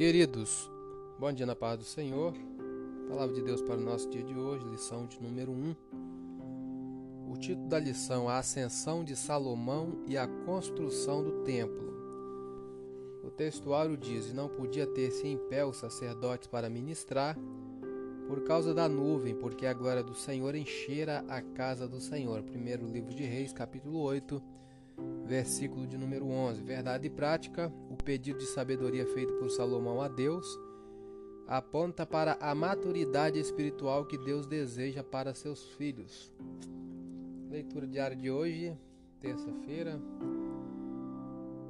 Queridos, bom dia na paz do Senhor. Palavra de Deus para o nosso dia de hoje, lição de número 1. O título da lição: A Ascensão de Salomão e a Construção do Templo. O textuário diz: E não podia ter-se em pé os sacerdotes para ministrar, por causa da nuvem, porque a glória do Senhor enchera a casa do Senhor. Primeiro livro de Reis, capítulo 8 versículo de número 11. Verdade e prática, o pedido de sabedoria feito por Salomão a Deus aponta para a maturidade espiritual que Deus deseja para seus filhos. Leitura diária de hoje, terça-feira.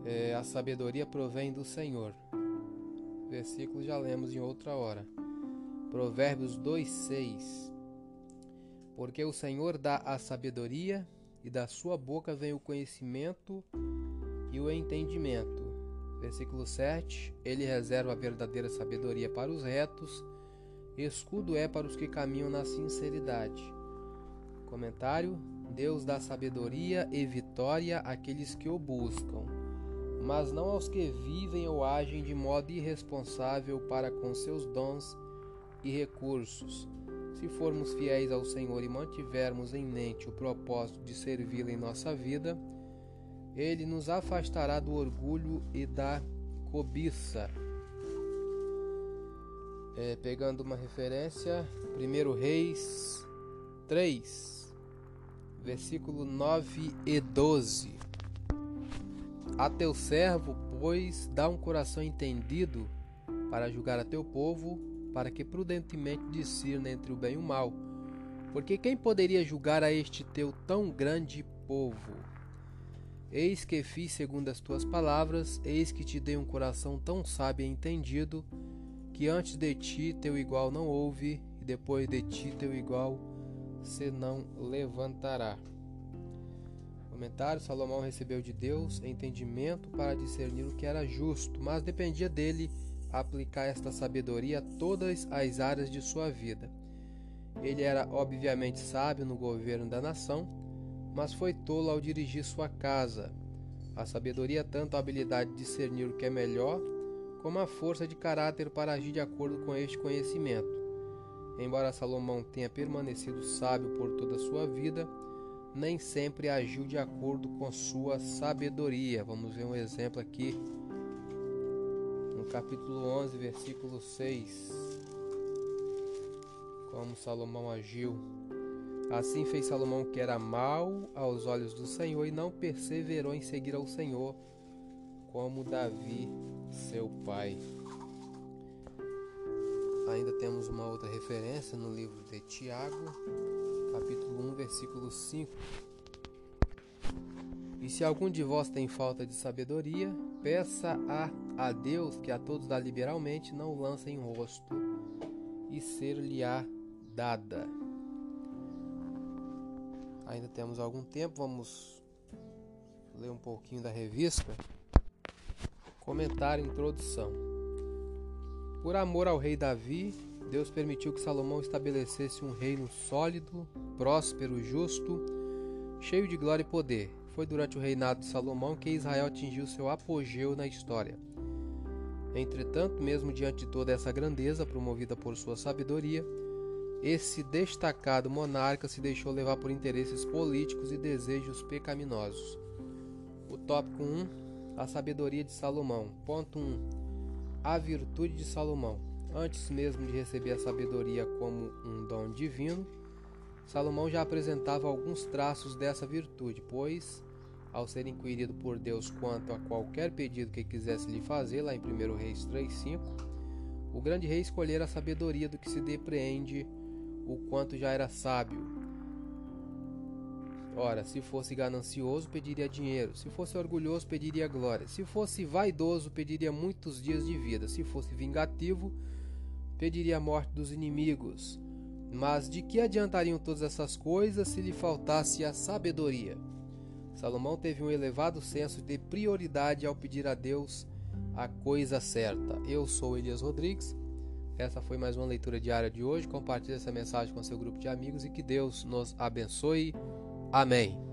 É, a sabedoria provém do Senhor. Versículo já lemos em outra hora. Provérbios 2:6. Porque o Senhor dá a sabedoria e da sua boca vem o conhecimento e o entendimento. Versículo 7: Ele reserva a verdadeira sabedoria para os retos, escudo é para os que caminham na sinceridade. Comentário: Deus dá sabedoria e vitória àqueles que o buscam, mas não aos que vivem ou agem de modo irresponsável para com seus dons e recursos. Se formos fiéis ao Senhor e mantivermos em mente o propósito de servi-lo em nossa vida, ele nos afastará do orgulho e da cobiça. É, pegando uma referência, 1 Reis 3, versículo 9 e 12. A teu servo, pois, dá um coração entendido para julgar a teu povo para que prudentemente discirna entre o bem e o mal. Porque quem poderia julgar a este teu tão grande povo? Eis que fiz segundo as tuas palavras, eis que te dei um coração tão sábio e entendido, que antes de ti teu igual não houve, e depois de ti teu igual se não levantará. Comentário: Salomão recebeu de Deus entendimento para discernir o que era justo, mas dependia dele aplicar esta sabedoria a todas as áreas de sua vida. Ele era obviamente sábio no governo da nação, mas foi tolo ao dirigir sua casa. A sabedoria tanto a habilidade de discernir o que é melhor, como a força de caráter para agir de acordo com este conhecimento. Embora Salomão tenha permanecido sábio por toda a sua vida, nem sempre agiu de acordo com sua sabedoria. Vamos ver um exemplo aqui capítulo 11, versículo 6. Como Salomão agiu. Assim fez Salomão que era mal aos olhos do Senhor e não perseverou em seguir ao Senhor, como Davi, seu pai. Ainda temos uma outra referência no livro de Tiago, capítulo 1, versículo 5. E se algum de vós tem falta de sabedoria, peça a a Deus que a todos dá liberalmente, não lança em rosto, e ser-lhe-á dada. Ainda temos algum tempo, vamos ler um pouquinho da revista. Comentário introdução. Por amor ao rei Davi, Deus permitiu que Salomão estabelecesse um reino sólido, próspero, justo, cheio de glória e poder. Foi durante o reinado de Salomão que Israel atingiu seu apogeu na história. Entretanto, mesmo diante de toda essa grandeza promovida por sua sabedoria, esse destacado monarca se deixou levar por interesses políticos e desejos pecaminosos. O tópico 1: A sabedoria de Salomão. Ponto 1: A virtude de Salomão. Antes mesmo de receber a sabedoria como um dom divino, Salomão já apresentava alguns traços dessa virtude, pois ao ser inquirido por Deus quanto a qualquer pedido que quisesse lhe fazer, lá em 1 Reis 3,5, o grande rei escolhera a sabedoria do que se depreende o quanto já era sábio. Ora, se fosse ganancioso, pediria dinheiro, se fosse orgulhoso, pediria glória, se fosse vaidoso, pediria muitos dias de vida, se fosse vingativo, pediria a morte dos inimigos. Mas de que adiantariam todas essas coisas se lhe faltasse a sabedoria? Salomão teve um elevado senso de prioridade ao pedir a Deus a coisa certa. Eu sou Elias Rodrigues. Essa foi mais uma leitura diária de hoje. Compartilhe essa mensagem com seu grupo de amigos e que Deus nos abençoe. Amém.